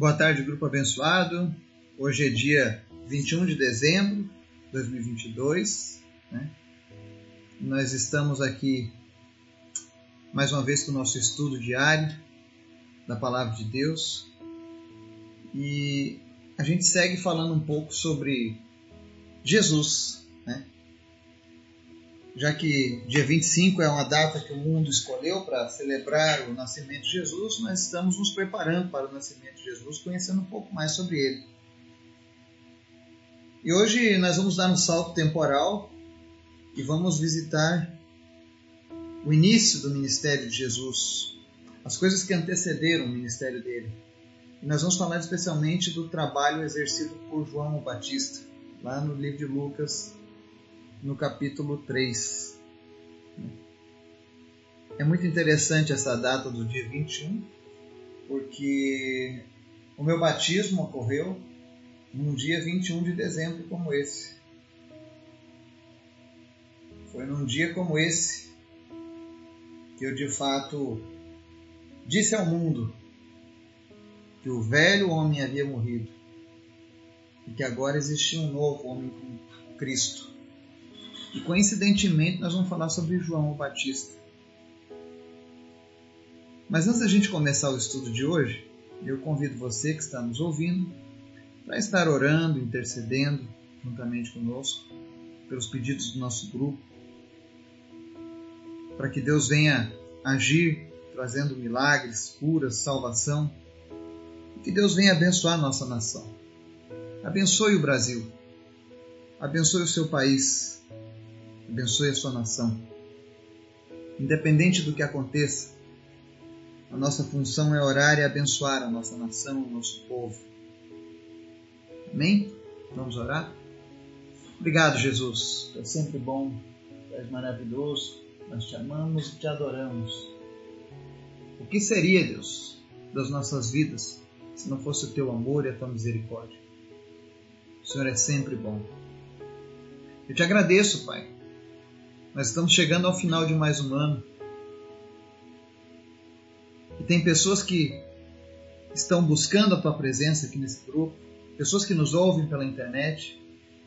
Boa tarde, grupo abençoado. Hoje é dia 21 de dezembro de 2022. Né? Nós estamos aqui mais uma vez com o nosso estudo diário da Palavra de Deus e a gente segue falando um pouco sobre Jesus, né? Já que dia 25 é uma data que o mundo escolheu para celebrar o nascimento de Jesus, nós estamos nos preparando para o nascimento de Jesus, conhecendo um pouco mais sobre ele. E hoje nós vamos dar um salto temporal e vamos visitar o início do ministério de Jesus, as coisas que antecederam o ministério dele. E nós vamos falar especialmente do trabalho exercido por João Batista, lá no livro de Lucas, no capítulo 3. É muito interessante essa data do dia 21, porque o meu batismo ocorreu num dia 21 de dezembro como esse. Foi num dia como esse que eu de fato disse ao mundo que o velho homem havia morrido e que agora existia um novo homem com Cristo. E coincidentemente nós vamos falar sobre João Batista. Mas antes da gente começar o estudo de hoje, eu convido você que está nos ouvindo para estar orando, intercedendo juntamente conosco pelos pedidos do nosso grupo, para que Deus venha agir trazendo milagres, curas, salvação, e que Deus venha abençoar nossa nação. Abençoe o Brasil, abençoe o seu país, abençoe a sua nação. Independente do que aconteça, a nossa função é orar e abençoar a nossa nação, o nosso povo. Amém? Vamos orar? Obrigado, Jesus. É sempre bom, és maravilhoso. Nós te amamos e te adoramos. O que seria, Deus, das nossas vidas se não fosse o teu amor e a tua misericórdia? O Senhor é sempre bom. Eu te agradeço, Pai, nós estamos chegando ao final de mais um ano. E tem pessoas que estão buscando a tua presença aqui nesse grupo, pessoas que nos ouvem pela internet,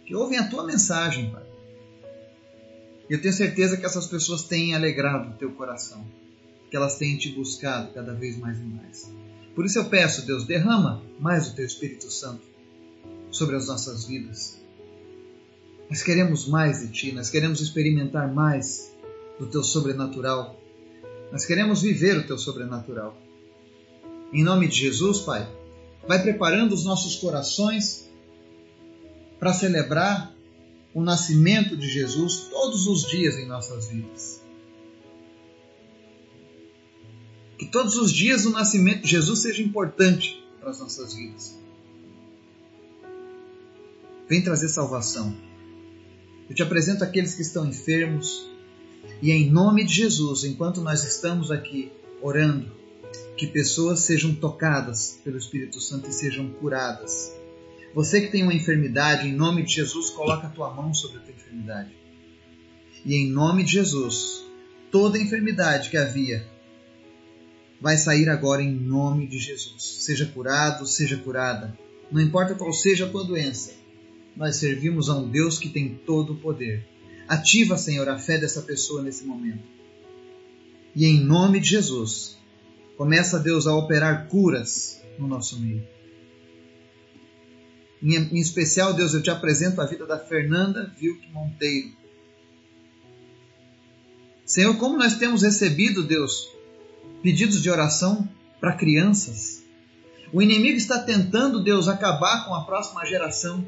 que ouvem a tua mensagem, Pai. E eu tenho certeza que essas pessoas têm alegrado o teu coração, que elas têm te buscado cada vez mais e mais. Por isso eu peço, Deus, derrama mais o teu Espírito Santo sobre as nossas vidas nós queremos mais de Ti, nós queremos experimentar mais do Teu sobrenatural. Nós queremos viver o Teu sobrenatural. Em nome de Jesus, Pai, vai preparando os nossos corações para celebrar o nascimento de Jesus todos os dias em nossas vidas. Que todos os dias o nascimento de Jesus seja importante para as nossas vidas. Vem trazer salvação. Eu te apresento aqueles que estão enfermos. E em nome de Jesus, enquanto nós estamos aqui orando, que pessoas sejam tocadas pelo Espírito Santo e sejam curadas. Você que tem uma enfermidade, em nome de Jesus, coloca a tua mão sobre a tua enfermidade. E em nome de Jesus, toda enfermidade que havia vai sair agora em nome de Jesus. Seja curado, seja curada. Não importa qual seja a tua doença, nós servimos a um Deus que tem todo o poder. Ativa, Senhor, a fé dessa pessoa nesse momento. E em nome de Jesus, começa, Deus, a operar curas no nosso meio. Em, especial, Deus, eu te apresento a vida da Fernanda Vilk Monteiro. Senhor, como nós temos recebido, Deus, pedidos de oração para crianças. O inimigo está tentando, Deus, acabar com a próxima geração.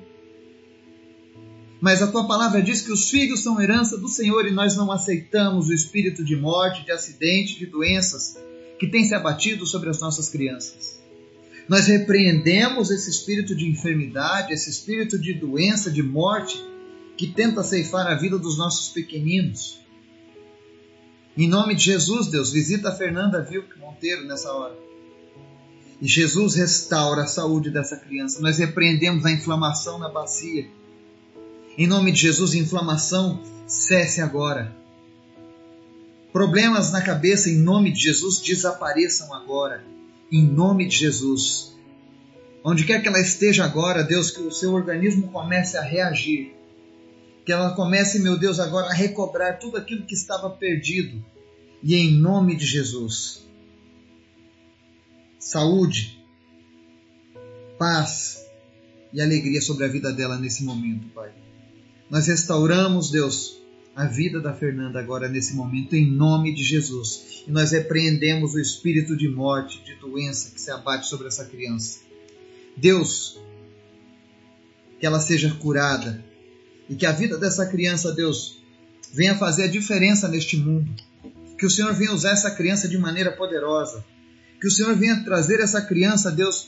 Mas a tua palavra diz que os filhos são herança do Senhor e nós não aceitamos o espírito de morte, de acidente, de doenças que tem se abatido sobre as nossas crianças. Nós repreendemos esse espírito de enfermidade, esse espírito de doença, de morte que tenta ceifar a vida dos nossos pequeninos. Em nome de Jesus, Deus, visita a Fernanda Vilk Monteiro nessa hora. E Jesus restaura a saúde dessa criança. Nós repreendemos a inflamação na bacia em nome de Jesus, inflamação, cesse agora. Problemas na cabeça, em nome de Jesus, desapareçam agora. Em nome de Jesus. Onde quer que ela esteja agora, Deus, que o seu organismo comece a reagir. Que ela comece, meu Deus, agora a recobrar tudo aquilo que estava perdido. E em nome de Jesus. Saúde, paz e alegria sobre a vida dela nesse momento, Pai. Nós restauramos, Deus, a vida da Fernanda agora nesse momento, em nome de Jesus. E nós repreendemos o espírito de morte, de doença que se abate sobre essa criança. Deus, que ela seja curada e que a vida dessa criança, Deus, venha fazer a diferença neste mundo. Que o Senhor venha usar essa criança de maneira poderosa. Que o Senhor venha trazer essa criança, Deus,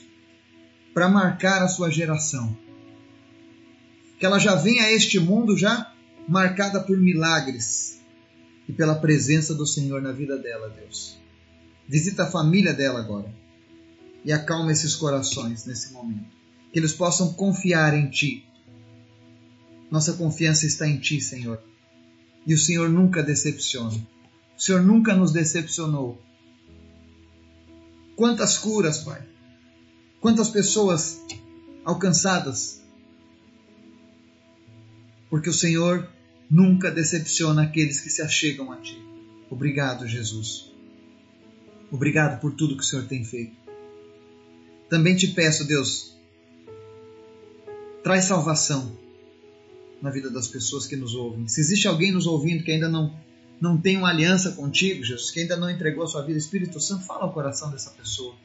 para marcar a sua geração. Que ela já venha a este mundo já marcada por milagres e pela presença do Senhor na vida dela, Deus. Visita a família dela agora e acalma esses corações nesse momento. Que eles possam confiar em Ti. Nossa confiança está em Ti, Senhor. E o Senhor nunca decepciona. O Senhor nunca nos decepcionou. Quantas curas, Pai. Quantas pessoas alcançadas. Porque o Senhor nunca decepciona aqueles que se achegam a Ti. Obrigado, Jesus. Obrigado por tudo que o Senhor tem feito. Também te peço, Deus, traz salvação na vida das pessoas que nos ouvem. Se existe alguém nos ouvindo que ainda não, não tem uma aliança contigo, Jesus, que ainda não entregou a sua vida, Espírito Santo, fala ao coração dessa pessoa.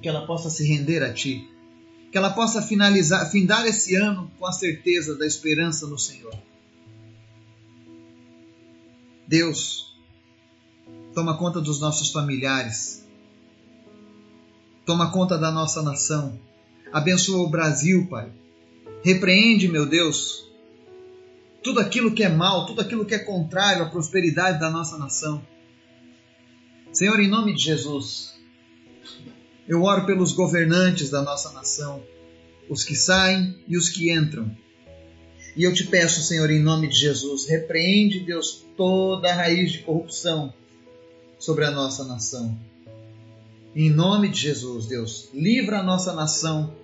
Que ela possa se render a Ti. Que ela possa finalizar, findar esse ano com a certeza da esperança no Senhor. Deus, toma conta dos nossos familiares, Toma conta da nossa nação. Abençoa o Brasil, Pai. Repreende, meu Deus, tudo aquilo que é mal, tudo aquilo que é contrário à prosperidade da nossa nação. Senhor, em nome de Jesus, eu oro pelos governantes da nossa nação, os que saem e os que entram. E eu te peço, Senhor, em nome de Jesus, repreende, Deus, toda a raiz de corrupção sobre a nossa nação. Em nome de Jesus, Deus, livra a nossa nação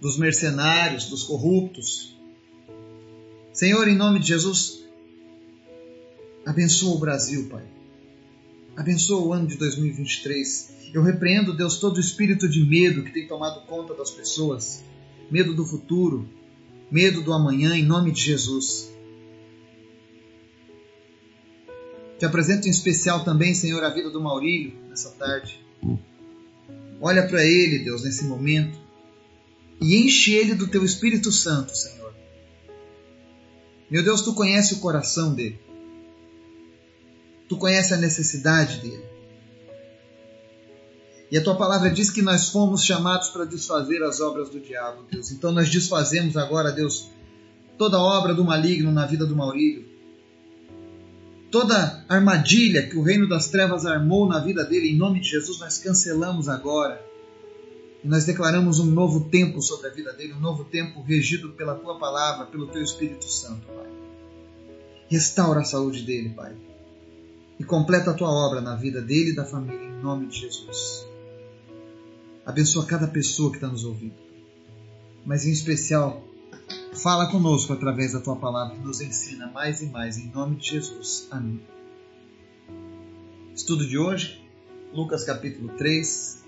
dos mercenários, dos corruptos. Senhor, em nome de Jesus, abençoa o Brasil, Pai. Abençoa o ano de 2023. Eu repreendo, Deus, todo o espírito de medo que tem tomado conta das pessoas. Medo do futuro, medo do amanhã, em nome de Jesus. Te apresento em especial também, Senhor, a vida do Maurílio nessa tarde. Olha para ele, Deus, nesse momento e enche ele do teu Espírito Santo, Senhor. Meu Deus, tu conhece o coração dele. Tu conhece a necessidade dele. E a tua palavra diz que nós fomos chamados para desfazer as obras do diabo, Deus. Então nós desfazemos agora, Deus, toda obra do maligno na vida do Maurílio toda armadilha que o reino das trevas armou na vida dele, em nome de Jesus, nós cancelamos agora. E nós declaramos um novo tempo sobre a vida dele, um novo tempo regido pela tua palavra, pelo teu Espírito Santo, Pai. Restaura a saúde dele, Pai. E completa a tua obra na vida dele e da família, em nome de Jesus. Abençoa cada pessoa que está nos ouvindo. Mas em especial, Fala conosco através da tua palavra que nos ensina mais e mais, em nome de Jesus. Amém. Estudo de hoje, Lucas capítulo 3,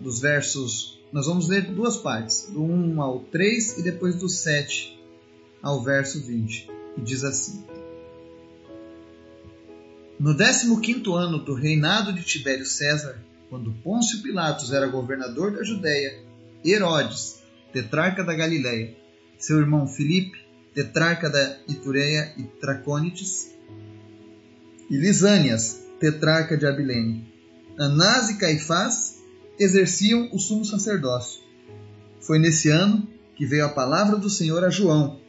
dos versos. Nós vamos ler duas partes, do 1 ao 3 e depois do 7 ao verso 20. E diz assim: No 15 ano do reinado de Tibério César, quando Pôncio Pilatos era governador da Judéia, Herodes, tetrarca da Galiléia, seu irmão Filipe, tetrarca da Itureia e Tracônites, e Lisânias, tetrarca de Abilene. Anás e Caifás exerciam o sumo sacerdócio. Foi nesse ano que veio a palavra do Senhor a João,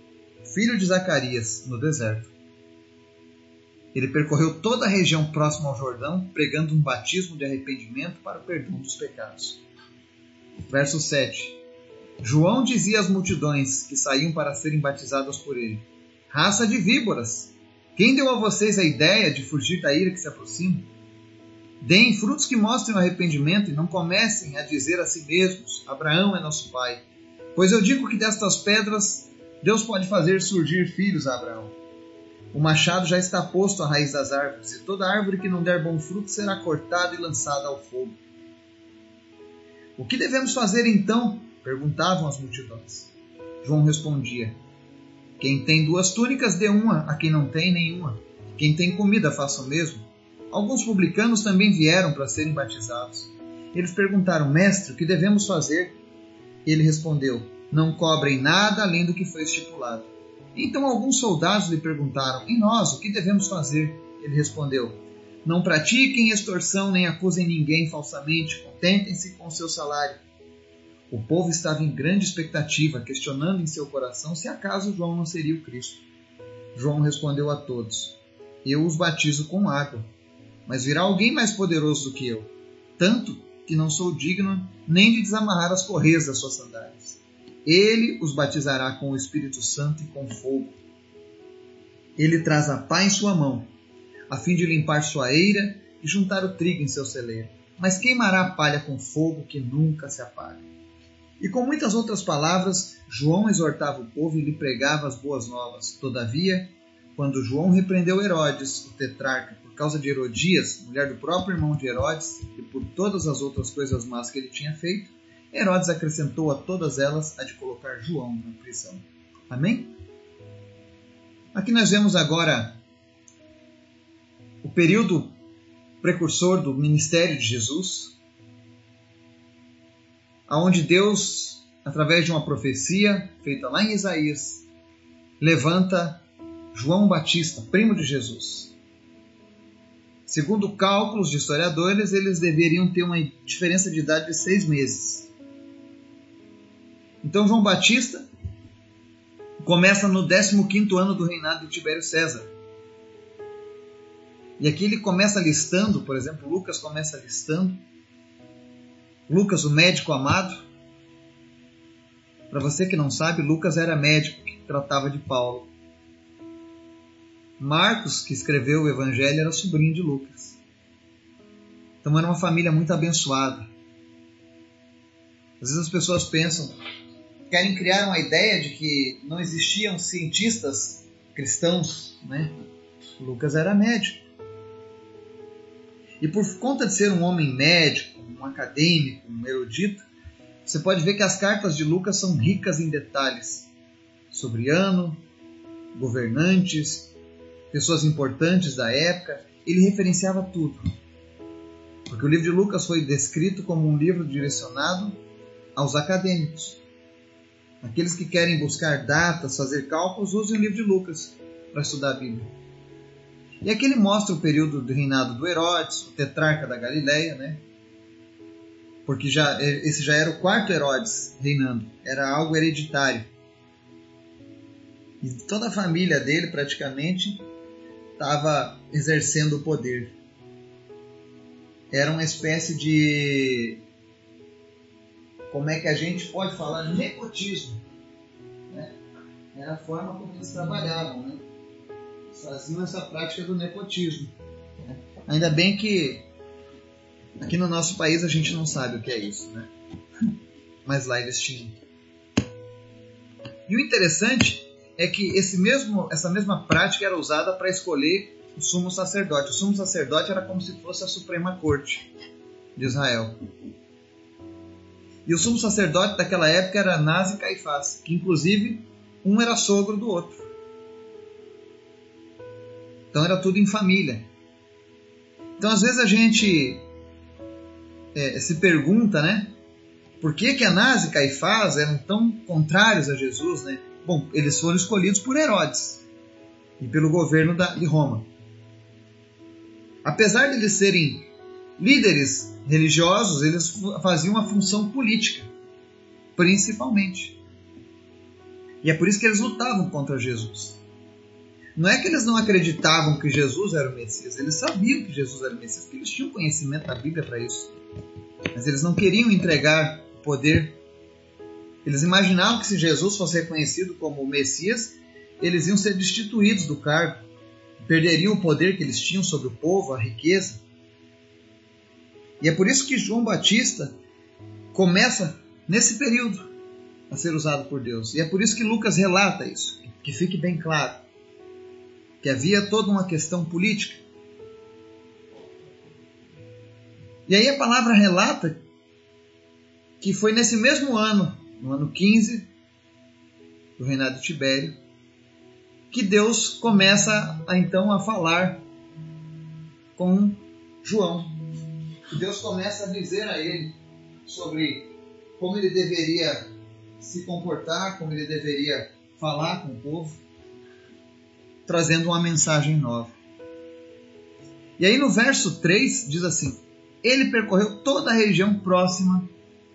filho de Zacarias, no deserto. Ele percorreu toda a região próxima ao Jordão, pregando um batismo de arrependimento para o perdão dos pecados. Verso 7. João dizia às multidões que saíam para serem batizadas por ele: Raça de víboras! Quem deu a vocês a ideia de fugir da ira que se aproxima? Deem frutos que mostrem o arrependimento e não comecem a dizer a si mesmos: Abraão é nosso pai. Pois eu digo que destas pedras Deus pode fazer surgir filhos a Abraão. O machado já está posto à raiz das árvores, e toda árvore que não der bom fruto será cortada e lançada ao fogo. O que devemos fazer então? perguntavam as multidões. João respondia: Quem tem duas túnicas, dê uma a quem não tem nenhuma. Quem tem comida, faça o mesmo. Alguns publicanos também vieram para serem batizados. Eles perguntaram: Mestre, o que devemos fazer? Ele respondeu: Não cobrem nada além do que foi estipulado. Então alguns soldados lhe perguntaram: E nós, o que devemos fazer? Ele respondeu: Não pratiquem extorsão nem acusem ninguém falsamente, contentem-se com seu salário. O povo estava em grande expectativa, questionando em seu coração se acaso João não seria o Cristo. João respondeu a todos: Eu os batizo com água, mas virá alguém mais poderoso do que eu, tanto que não sou digno nem de desamarrar as correias das suas sandálias. Ele os batizará com o Espírito Santo e com fogo. Ele traz a pá em sua mão, a fim de limpar sua eira e juntar o trigo em seu celeiro, mas queimará a palha com fogo que nunca se apaga. E com muitas outras palavras, João exortava o povo e lhe pregava as boas novas. Todavia, quando João repreendeu Herodes, o tetrarca, por causa de Herodias, mulher do próprio irmão de Herodes, e por todas as outras coisas más que ele tinha feito, Herodes acrescentou a todas elas a de colocar João na prisão. Amém? Aqui nós vemos agora o período precursor do ministério de Jesus, aonde Deus, através de uma profecia feita lá em Isaías, levanta João Batista, primo de Jesus. Segundo cálculos de historiadores, eles deveriam ter uma diferença de idade de seis meses. Então João Batista começa no 15 ano do reinado de Tibério César. E aqui ele começa listando, por exemplo, Lucas começa listando Lucas, o médico amado. Para você que não sabe, Lucas era médico que tratava de Paulo. Marcos, que escreveu o Evangelho, era sobrinho de Lucas. Então era uma família muito abençoada. Às vezes as pessoas pensam querem criar uma ideia de que não existiam cientistas cristãos, né? Lucas era médico. E por conta de ser um homem médico, um acadêmico, um erudito, você pode ver que as cartas de Lucas são ricas em detalhes sobre ano, governantes, pessoas importantes da época. Ele referenciava tudo. Porque o livro de Lucas foi descrito como um livro direcionado aos acadêmicos. Aqueles que querem buscar datas, fazer cálculos, usem o livro de Lucas para estudar a Bíblia. E aqui ele mostra o período do reinado do Herodes, o tetrarca da Galileia, né? Porque já, esse já era o quarto Herodes reinando, era algo hereditário. E toda a família dele praticamente estava exercendo o poder. Era uma espécie de como é que a gente pode falar nepotismo. Né? Era a forma como eles trabalhavam. Né? Eles faziam essa prática do nepotismo. Né? Ainda bem que aqui no nosso país a gente não sabe o que é isso. Né? Mas lá eles tinham. E o interessante é que esse mesmo, essa mesma prática era usada para escolher o sumo sacerdote. O sumo sacerdote era como se fosse a Suprema Corte de Israel. E o sumo sacerdote daquela época era Anás e Caifás, que inclusive um era sogro do outro. Então era tudo em família. Então às vezes a gente é, se pergunta, né? Por que, que Anás e Caifás eram tão contrários a Jesus, né? Bom, eles foram escolhidos por Herodes e pelo governo da, de Roma. Apesar de eles serem líderes religiosos, eles faziam uma função política, principalmente. E é por isso que eles lutavam contra Jesus. Não é que eles não acreditavam que Jesus era o Messias, eles sabiam que Jesus era o Messias, porque eles tinham conhecimento da Bíblia para isso. Mas eles não queriam entregar o poder. Eles imaginavam que se Jesus fosse reconhecido como o Messias, eles iam ser destituídos do cargo, perderiam o poder que eles tinham sobre o povo, a riqueza. E é por isso que João Batista começa nesse período a ser usado por Deus. E é por isso que Lucas relata isso, que fique bem claro que havia toda uma questão política. E aí a palavra relata que foi nesse mesmo ano, no ano 15 do reinado de Tibério, que Deus começa a, então a falar com João. Deus começa a dizer a ele sobre como ele deveria se comportar, como ele deveria falar com o povo, trazendo uma mensagem nova. E aí no verso 3 diz assim: Ele percorreu toda a região próxima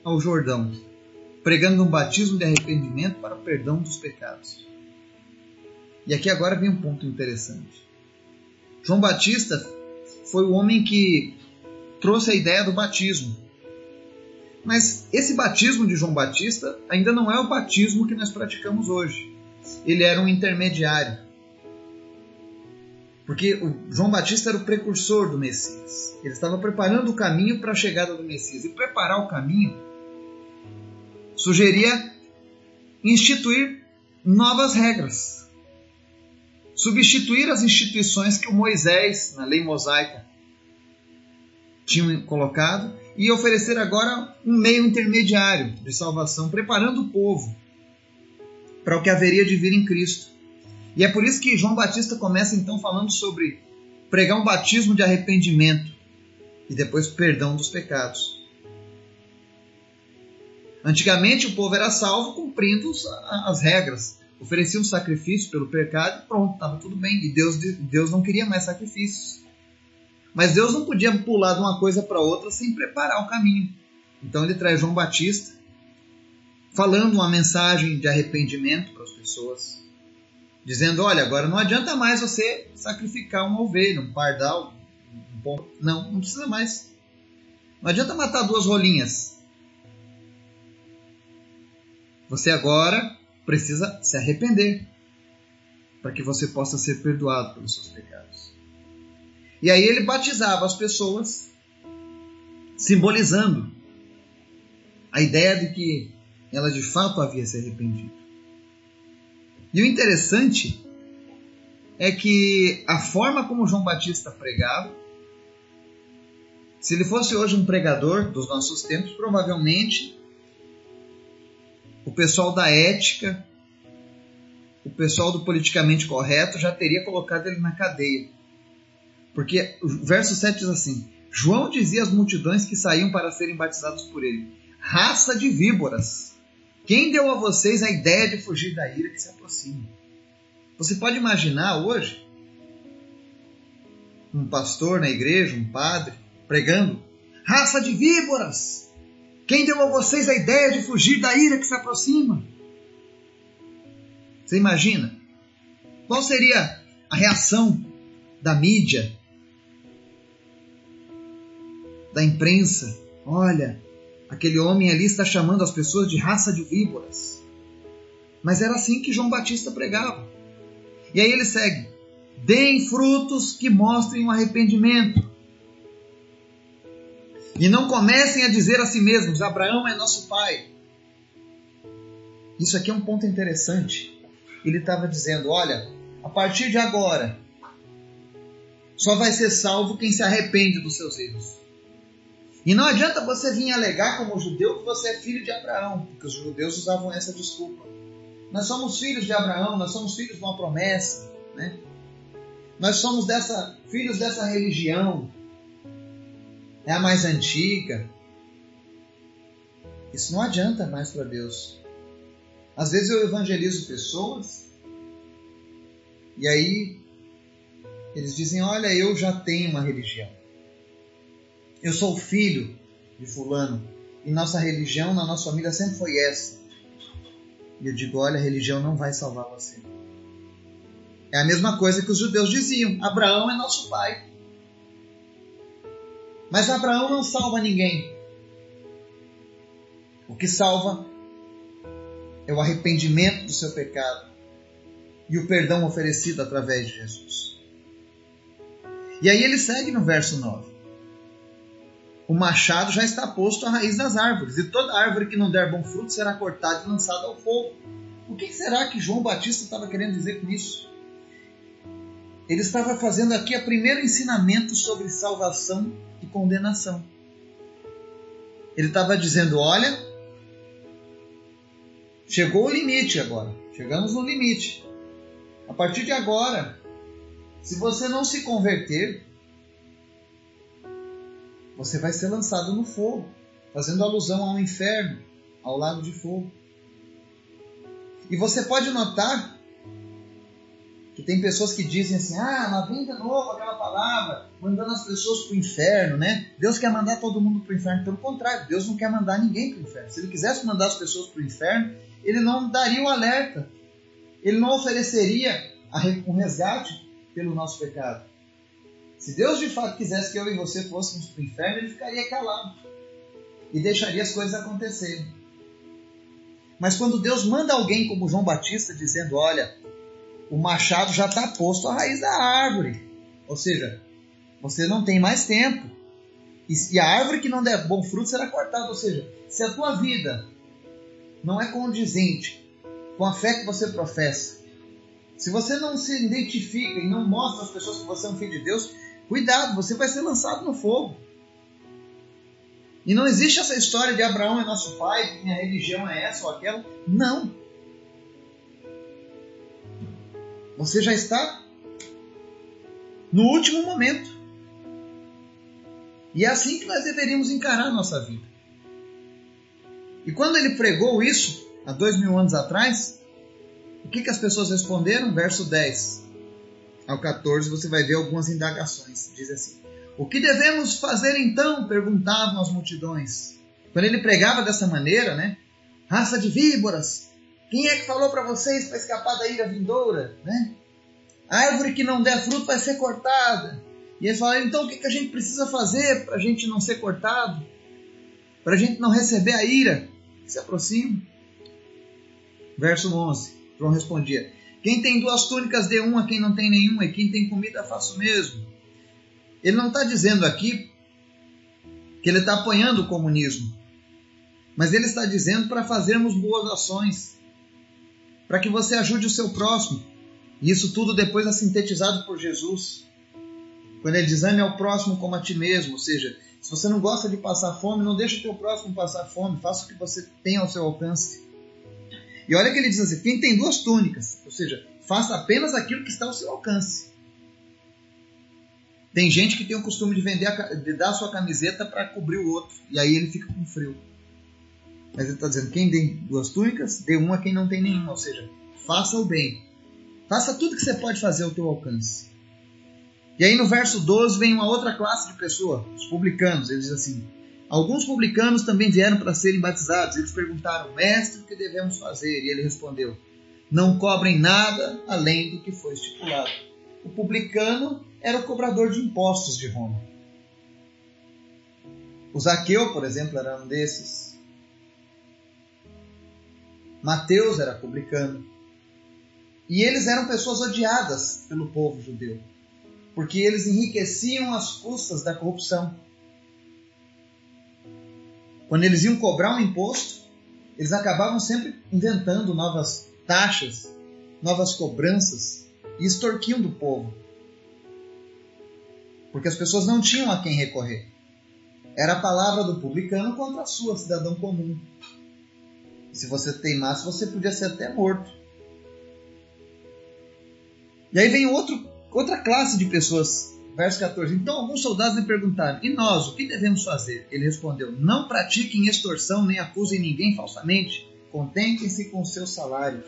ao Jordão, pregando um batismo de arrependimento para o perdão dos pecados. E aqui agora vem um ponto interessante. João Batista foi o homem que trouxe a ideia do batismo. Mas esse batismo de João Batista ainda não é o batismo que nós praticamos hoje. Ele era um intermediário. Porque João Batista era o precursor do Messias. Ele estava preparando o caminho para a chegada do Messias. E preparar o caminho sugeria instituir novas regras. Substituir as instituições que o Moisés, na lei mosaica, tinha colocado e oferecer agora um meio intermediário de salvação, preparando o povo para o que haveria de vir em Cristo. E é por isso que João Batista começa então falando sobre pregar um batismo de arrependimento e depois perdão dos pecados. Antigamente o povo era salvo cumprindo as regras, oferecia um sacrifício pelo pecado e pronto, estava tudo bem. E Deus, Deus não queria mais sacrifícios. Mas Deus não podia pular de uma coisa para outra sem preparar o caminho. Então ele traz João Batista, falando uma mensagem de arrependimento para as pessoas, dizendo: olha, agora não adianta mais você sacrificar uma ovelha, um pardal, um pombo. Não, não precisa mais. Não adianta matar duas rolinhas. Você agora precisa se arrepender para que você possa ser perdoado pelos seus pecados. E aí ele batizava as pessoas, simbolizando a ideia de que ela de fato havia se arrependido. E o interessante é que a forma como João Batista pregava, se ele fosse hoje um pregador dos nossos tempos, provavelmente o pessoal da ética, o pessoal do politicamente correto já teria colocado ele na cadeia. Porque o verso 7 diz assim: João dizia às multidões que saíam para serem batizados por ele: Raça de víboras! Quem deu a vocês a ideia de fugir da ira que se aproxima? Você pode imaginar hoje um pastor na igreja, um padre, pregando: Raça de víboras! Quem deu a vocês a ideia de fugir da ira que se aproxima? Você imagina? Qual seria a reação da mídia, da imprensa? Olha, aquele homem ali está chamando as pessoas de raça de víboras. Mas era assim que João Batista pregava. E aí ele segue: deem frutos que mostrem o arrependimento. E não comecem a dizer a si mesmos: Abraão é nosso pai. Isso aqui é um ponto interessante. Ele estava dizendo: olha, a partir de agora, só vai ser salvo quem se arrepende dos seus erros. E não adianta você vir alegar como judeu que você é filho de Abraão, porque os judeus usavam essa desculpa. Nós somos filhos de Abraão, nós somos filhos de uma promessa, né? Nós somos dessa, filhos dessa religião, é a mais antiga. Isso não adianta mais para Deus. Às vezes eu evangelizo pessoas e aí eles dizem: Olha, eu já tenho uma religião. Eu sou filho de Fulano e nossa religião na nossa família sempre foi essa. E eu digo: Olha, a religião não vai salvar você. É a mesma coisa que os judeus diziam: Abraão é nosso pai. Mas Abraão não salva ninguém. O que salva é o arrependimento do seu pecado e o perdão oferecido através de Jesus. E aí ele segue no verso 9. O machado já está posto à raiz das árvores, e toda árvore que não der bom fruto será cortada e lançada ao fogo. O que será que João Batista estava querendo dizer com isso? Ele estava fazendo aqui o primeiro ensinamento sobre salvação e condenação. Ele estava dizendo: olha, chegou o limite agora, chegamos no limite. A partir de agora, se você não se converter, você vai ser lançado no fogo, fazendo alusão ao inferno, ao lago de fogo. E você pode notar que tem pessoas que dizem assim: ah, lá vem de novo aquela palavra, mandando as pessoas para o inferno, né? Deus quer mandar todo mundo para o inferno. Pelo contrário, Deus não quer mandar ninguém para o inferno. Se ele quisesse mandar as pessoas para o inferno, ele não daria o alerta, ele não ofereceria um resgate pelo nosso pecado. Se Deus de fato quisesse que eu e você fôssemos para o inferno, ele ficaria calado e deixaria as coisas acontecerem. Mas quando Deus manda alguém como João Batista dizendo: Olha, o machado já está posto à raiz da árvore, ou seja, você não tem mais tempo. E a árvore que não der bom fruto será cortada. Ou seja, se a tua vida não é condizente com a fé que você professa, se você não se identifica e não mostra às pessoas que você é um filho de Deus, cuidado, você vai ser lançado no fogo. E não existe essa história de Abraão é nosso pai, minha religião é essa ou aquela. Não. Você já está no último momento. E é assim que nós deveríamos encarar a nossa vida. E quando ele pregou isso, há dois mil anos atrás, o que, que as pessoas responderam? Verso 10 ao 14, você vai ver algumas indagações. Diz assim: O que devemos fazer então? perguntavam as multidões. Quando ele pregava dessa maneira, né? Raça de víboras, quem é que falou para vocês para escapar da ira vindoura? Né? A árvore que não der fruto vai ser cortada. E eles falaram: então o que, a gente precisa fazer para a gente não ser cortado? Para a gente não receber a ira se aproxima? Verso 11: João respondia: Quem tem duas túnicas, dê uma, quem não tem nenhuma, e quem tem comida, faça o mesmo. Ele não está dizendo aqui que ele está apoiando o comunismo, mas ele está dizendo para fazermos boas ações, para que você ajude o seu próximo. E isso tudo depois é sintetizado por Jesus. Quando ele diz, ame ao próximo como a ti mesmo, ou seja, se você não gosta de passar fome, não deixe o teu próximo passar fome, faça o que você tem ao seu alcance. E olha que ele diz assim: quem tem duas túnicas, ou seja, faça apenas aquilo que está ao seu alcance. Tem gente que tem o costume de vender a, de dar a sua camiseta para cobrir o outro, e aí ele fica com frio. Mas ele está dizendo: quem tem duas túnicas, dê uma a quem não tem nenhuma, ou seja, faça o bem. Faça tudo que você pode fazer ao teu alcance. E aí no verso 12 vem uma outra classe de pessoa, os publicanos. Ele diz assim: Alguns publicanos também vieram para serem batizados. Eles perguntaram, mestre, o que devemos fazer? E ele respondeu: Não cobrem nada além do que foi estipulado. O publicano era o cobrador de impostos de Roma. O Zaqueu, por exemplo, era um desses. Mateus era publicano. E eles eram pessoas odiadas pelo povo judeu, porque eles enriqueciam às custas da corrupção. Quando eles iam cobrar um imposto, eles acabavam sempre inventando novas taxas, novas cobranças e extorquiam do povo. Porque as pessoas não tinham a quem recorrer. Era a palavra do publicano contra a sua, cidadão comum. E se você teimasse, você podia ser até morto. E aí vem outro, outra classe de pessoas Verso 14. Então alguns soldados lhe perguntaram: E nós, o que devemos fazer? Ele respondeu: Não pratiquem extorsão nem acusem ninguém falsamente. Contentem-se com seu salário.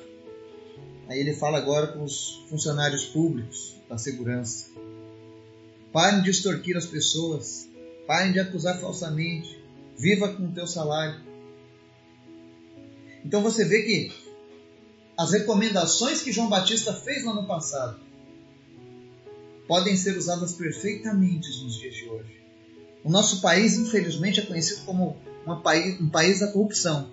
Aí ele fala agora com os funcionários públicos da segurança. Parem de extorquir as pessoas. Parem de acusar falsamente. Viva com o teu salário. Então você vê que as recomendações que João Batista fez no ano passado podem ser usadas perfeitamente nos dias de hoje. O nosso país, infelizmente, é conhecido como país, um país da corrupção.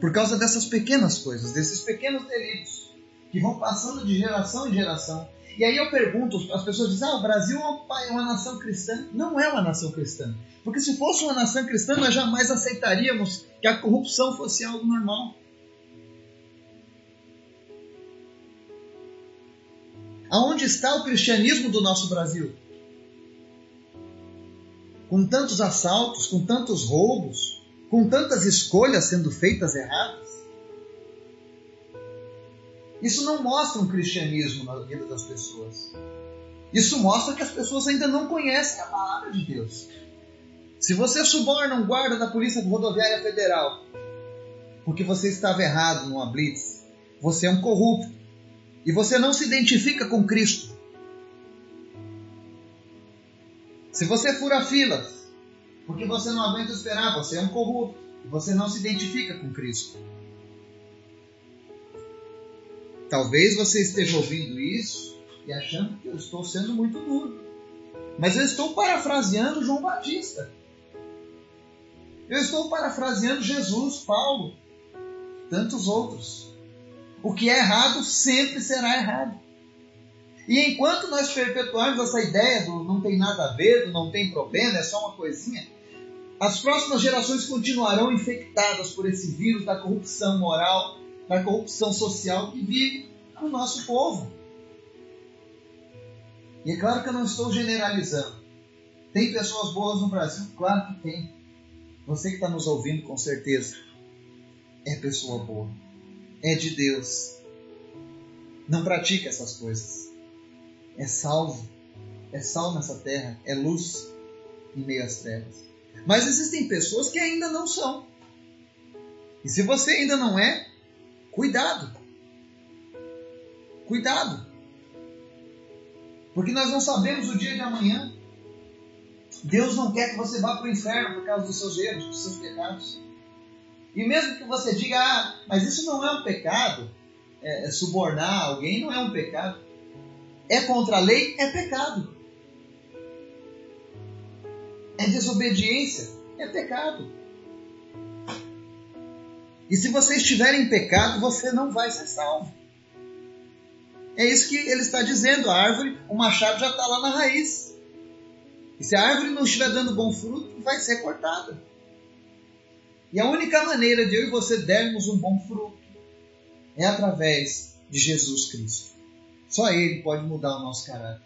Por causa dessas pequenas coisas, desses pequenos delitos que vão passando de geração em geração E aí eu pergunto, as pessoas dizem, ah, o Brasil é uma nação cristã. Não é uma nação cristã. Porque se fosse uma nação cristã, nós jamais aceitaríamos que a corrupção fosse algo normal. Aonde está o cristianismo do nosso Brasil? Com tantos assaltos, com tantos roubos, com tantas escolhas sendo feitas erradas? Isso não mostra um cristianismo na vida das pessoas. Isso mostra que as pessoas ainda não conhecem a palavra de Deus. Se você suborna um guarda da Polícia Rodoviária Federal porque você estava errado numa blitz, você é um corrupto e você não se identifica com Cristo. Se você fura filas porque você não aguenta esperar, você é um corrupto você não se identifica com Cristo. Talvez você esteja ouvindo isso e achando que eu estou sendo muito duro. Mas eu estou parafraseando João Batista. Eu estou parafraseando Jesus, Paulo, tantos outros. O que é errado sempre será errado. E enquanto nós perpetuarmos essa ideia do não tem nada a ver, do não tem problema, é só uma coisinha, as próximas gerações continuarão infectadas por esse vírus da corrupção moral, da corrupção social que vive no nosso povo. E é claro que eu não estou generalizando. Tem pessoas boas no Brasil? Claro que tem. Você que está nos ouvindo, com certeza, é pessoa boa. É de Deus. Não pratica essas coisas. É salvo. É sal nessa terra. É luz em meio às trevas. Mas existem pessoas que ainda não são. E se você ainda não é, Cuidado. Cuidado. Porque nós não sabemos o dia de amanhã. Deus não quer que você vá para o inferno por causa dos seus erros, dos seus pecados. E mesmo que você diga, ah, mas isso não é um pecado, é, é subornar alguém não é um pecado. É contra a lei? É pecado. É desobediência? É pecado. E se você estiver em pecado, você não vai ser salvo. É isso que ele está dizendo. A árvore, o machado já está lá na raiz. E se a árvore não estiver dando bom fruto, vai ser cortada. E a única maneira de eu e você dermos um bom fruto é através de Jesus Cristo. Só Ele pode mudar o nosso caráter.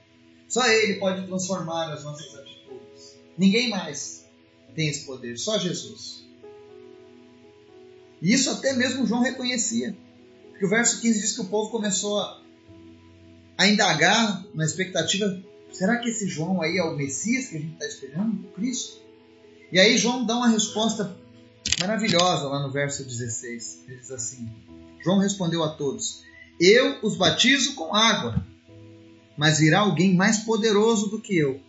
Só Ele pode transformar as nossas atitudes. Ninguém mais tem esse poder, só Jesus. E isso até mesmo João reconhecia. Porque o verso 15 diz que o povo começou a, a indagar na expectativa: será que esse João aí é o Messias que a gente está esperando? O Cristo? E aí João dá uma resposta maravilhosa lá no verso 16. Ele diz assim: João respondeu a todos: Eu os batizo com água, mas virá alguém mais poderoso do que eu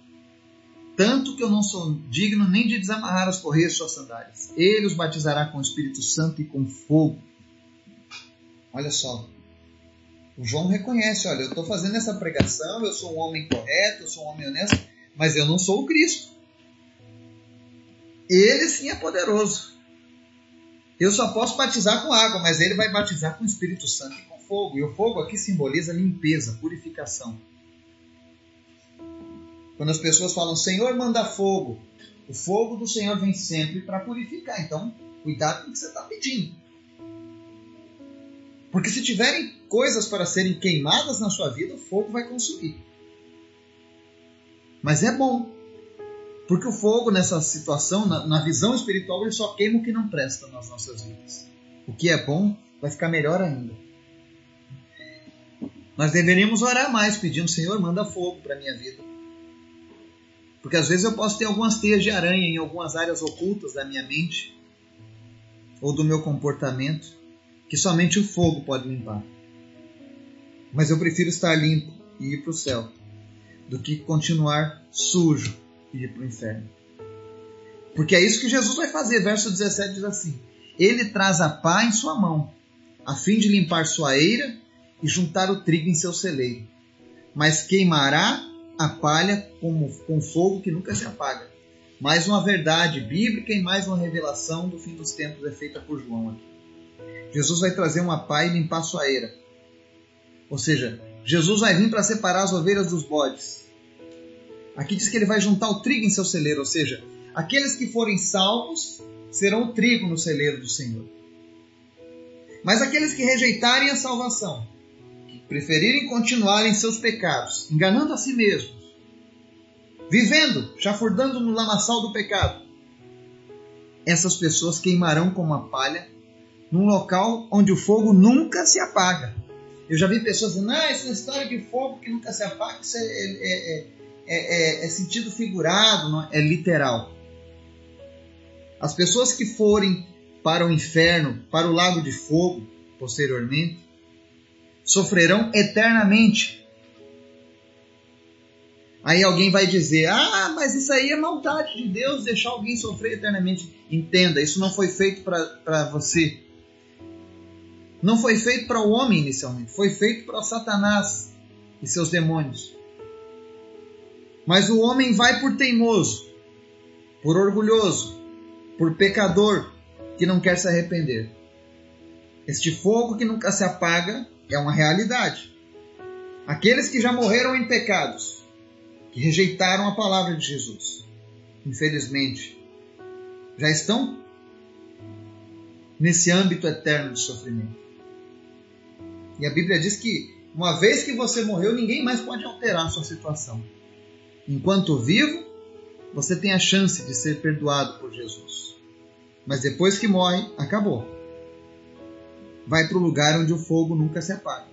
tanto que eu não sou digno nem de desamarrar as correias de suas sandálias. Ele os batizará com o Espírito Santo e com fogo. Olha só. O João reconhece, olha, eu estou fazendo essa pregação, eu sou um homem correto, eu sou um homem honesto, mas eu não sou o Cristo. Ele sim é poderoso. Eu só posso batizar com água, mas ele vai batizar com o Espírito Santo e com fogo. E o fogo aqui simboliza limpeza, purificação. Quando as pessoas falam, Senhor, manda fogo, o fogo do Senhor vem sempre para purificar. Então, cuidado com o que você está pedindo. Porque se tiverem coisas para serem queimadas na sua vida, o fogo vai consumir. Mas é bom. Porque o fogo, nessa situação, na, na, visão espiritual, ele só queima o que não presta nas nossas vidas. O que é bom vai ficar melhor ainda. Nós deveríamos orar mais, pedindo, Senhor, manda fogo para minha vida. Porque às vezes eu posso ter algumas teias de aranha em algumas áreas ocultas da minha mente ou do meu comportamento que somente o fogo pode limpar. Mas eu prefiro estar limpo e ir para o céu do que continuar sujo ir para o inferno. Porque é isso que Jesus vai fazer. Verso 17 diz assim: Ele traz a pá em sua mão, a fim de limpar sua eira e juntar o trigo em seu celeiro. Mas queimará a palha com, com fogo que nunca se apaga. Mais uma verdade bíblica e mais uma revelação do fim dos tempos é feita por João aqui. Jesus vai trazer uma pá e limpar sua eira. Ou seja, Jesus vai vir para separar as ovelhas dos bodes. Aqui diz que ele vai juntar o trigo em seu celeiro, ou seja, aqueles que forem salvos serão o trigo no celeiro do Senhor. Mas aqueles que rejeitarem a salvação, que preferirem continuar em seus pecados, enganando a si mesmos, vivendo, chafurdando no lamaçal do pecado, essas pessoas queimarão como a palha num local onde o fogo nunca se apaga. Eu já vi pessoas dizendo, ah, essa história de fogo que nunca se apaga, isso é, é, é, é sentido figurado, não é literal. As pessoas que forem para o inferno, para o lago de fogo, posteriormente, sofrerão eternamente. Aí alguém vai dizer: Ah, mas isso aí é maldade de Deus deixar alguém sofrer eternamente. Entenda, isso não foi feito para você. Não foi feito para o homem inicialmente, foi feito para Satanás e seus demônios. Mas o homem vai por teimoso, por orgulhoso, por pecador que não quer se arrepender. Este fogo que nunca se apaga é uma realidade. Aqueles que já morreram em pecados, que rejeitaram a palavra de Jesus, infelizmente, já estão nesse âmbito eterno de sofrimento. E a Bíblia diz que uma vez que você morreu, ninguém mais pode alterar a sua situação. Enquanto vivo, você tem a chance de ser perdoado por Jesus. Mas depois que morre, acabou. Vai para o lugar onde o fogo nunca se apaga.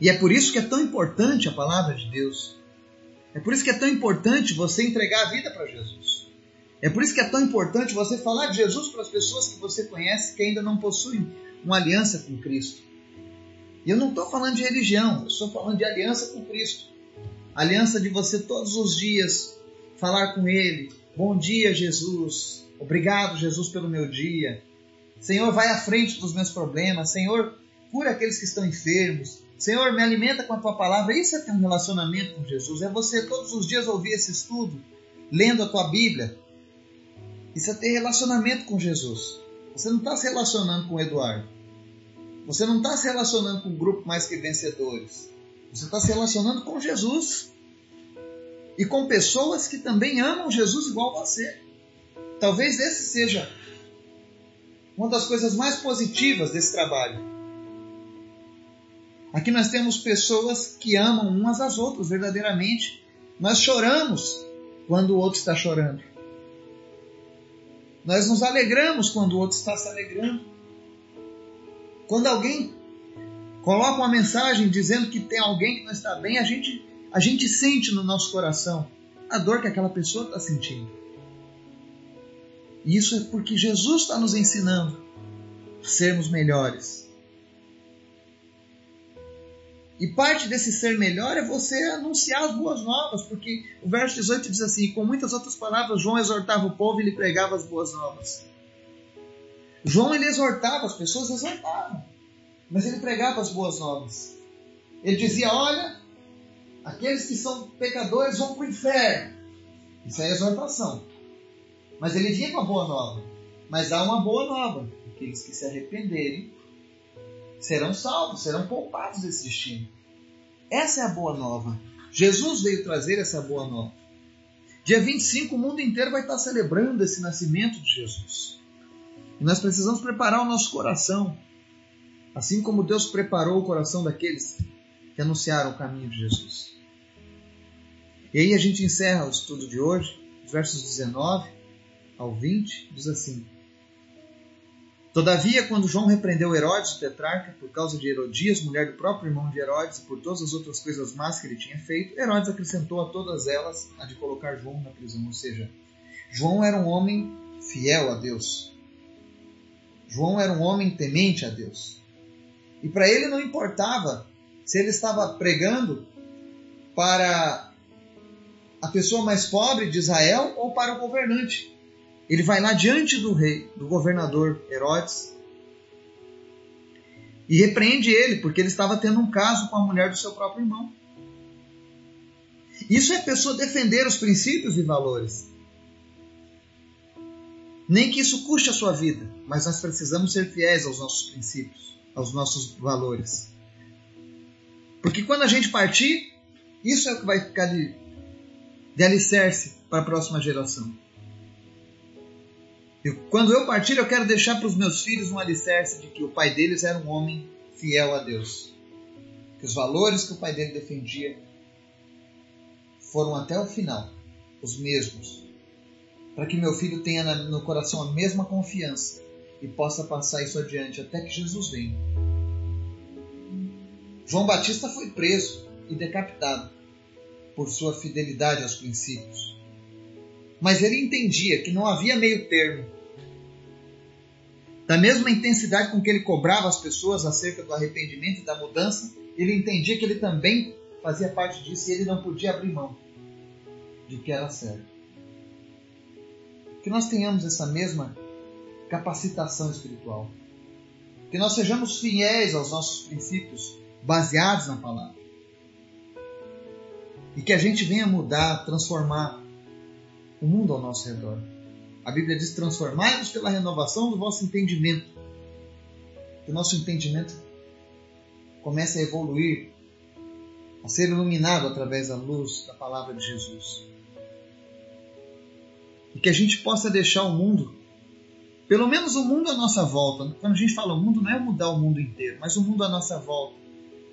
E é por isso que é tão importante a palavra de Deus. É por isso que é tão importante você entregar a vida para Jesus. É por isso que é tão importante você falar de Jesus para as pessoas que você conhece que ainda não possuem uma aliança com Cristo. E eu não estou falando de religião, eu estou falando de aliança com Cristo. Aliança de você todos os dias falar com Ele. Bom dia, Jesus. Obrigado, Jesus, pelo meu dia. Senhor, vai à frente dos meus problemas. Senhor, cura aqueles que estão enfermos. Senhor, me alimenta com a tua palavra. Isso é ter um relacionamento com Jesus. É você todos os dias ouvir esse estudo, lendo a tua Bíblia. Isso é ter relacionamento com Jesus. Você não está se relacionando com o Eduardo. Você não está se relacionando com o grupo mais que vencedores. Você está se relacionando com Jesus e com pessoas que também amam Jesus igual você. Talvez esse seja uma das coisas mais positivas desse trabalho. Aqui nós temos pessoas que amam umas às outras verdadeiramente. Nós choramos quando o outro está chorando. Nós nos alegramos quando o outro está se alegrando. Quando alguém coloca uma mensagem dizendo que tem alguém que não está bem, a gente, a gente sente no nosso coração a dor que aquela pessoa está sentindo. E isso é porque Jesus está nos ensinando a sermos melhores. E parte desse ser melhor é você anunciar as boas novas, porque o verso 18 diz assim: com muitas outras palavras, João exortava o povo e lhe pregava as boas novas. João ele exortava, as pessoas exortavam mas ele pregava as boas novas. Ele dizia: Olha, aqueles que são pecadores vão para o inferno. Isso é exortação. Mas ele vinha com a boa nova. Mas há uma boa nova. Aqueles que se arrependerem serão salvos, serão poupados desse destino. Essa é a boa nova. Jesus veio trazer essa boa nova. Dia 25, o mundo inteiro vai estar celebrando esse nascimento de Jesus. E nós precisamos preparar o nosso coração assim como Deus preparou o coração daqueles que anunciaram o caminho de Jesus. E aí a gente encerra o estudo de hoje, versos 19 ao 20, diz assim: Todavia, quando João repreendeu Herodes, o tetrarca, por causa de Herodias, mulher do próprio irmão de Herodes, e por todas as outras coisas más que ele tinha feito, Herodes acrescentou a todas elas a de colocar João na prisão. Ou seja, João era um homem fiel a Deus. João era um homem temente a Deus. E para ele não importava se ele estava pregando para a pessoa mais pobre de Israel ou para o governante. Ele vai lá diante do rei, do governador Herodes, e repreende ele, porque ele estava tendo um caso com a mulher do seu próprio irmão. Isso é pessoa defender os princípios e valores. Nem que isso custe a sua vida, mas nós precisamos ser fiéis aos nossos princípios. aos nossos valores. Porque quando a gente partir, isso é o que vai ficar de, de alicerce para a próxima geração. E quando eu partir, eu quero deixar para os meus filhos um alicerce de que o pai deles era um homem fiel a Deus. Que os valores que o pai dele defendia foram até o final os mesmos. Para que meu filho tenha no coração a mesma confiança e possa passar isso adiante até que Jesus venha. João Batista foi preso e decapitado por sua fidelidade aos princípios. Mas ele entendia que não havia meio termo da mesma intensidade com que ele cobrava as pessoas acerca do arrependimento e da mudança, ele entendia que ele também fazia parte disso e ele não podia abrir mão de que era certo. Que nós tenhamos essa mesma capacitação espiritual. Que nós sejamos fiéis aos nossos princípios baseados na palavra. E que a gente venha mudar, transformar o mundo ao nosso redor. A Bíblia diz: transformai-vos pela renovação do vosso entendimento. Que o nosso entendimento comece a evoluir, a ser iluminado através da luz da palavra de Jesus. E que a gente possa deixar o mundo, pelo menos o mundo à nossa volta. Quando a gente fala o mundo, não é mudar o mundo inteiro, mas o mundo à nossa volta.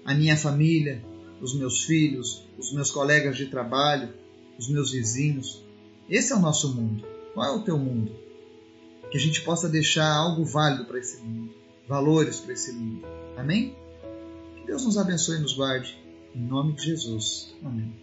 A minha família, os meus filhos, os meus colegas de trabalho, os meus vizinhos. Esse é o nosso mundo. Qual é o teu mundo? Que a gente possa deixar algo válido para esse mundo, valores para esse mundo. Amém? Que Deus nos abençoe e nos guarde. Em nome de Jesus. Amém.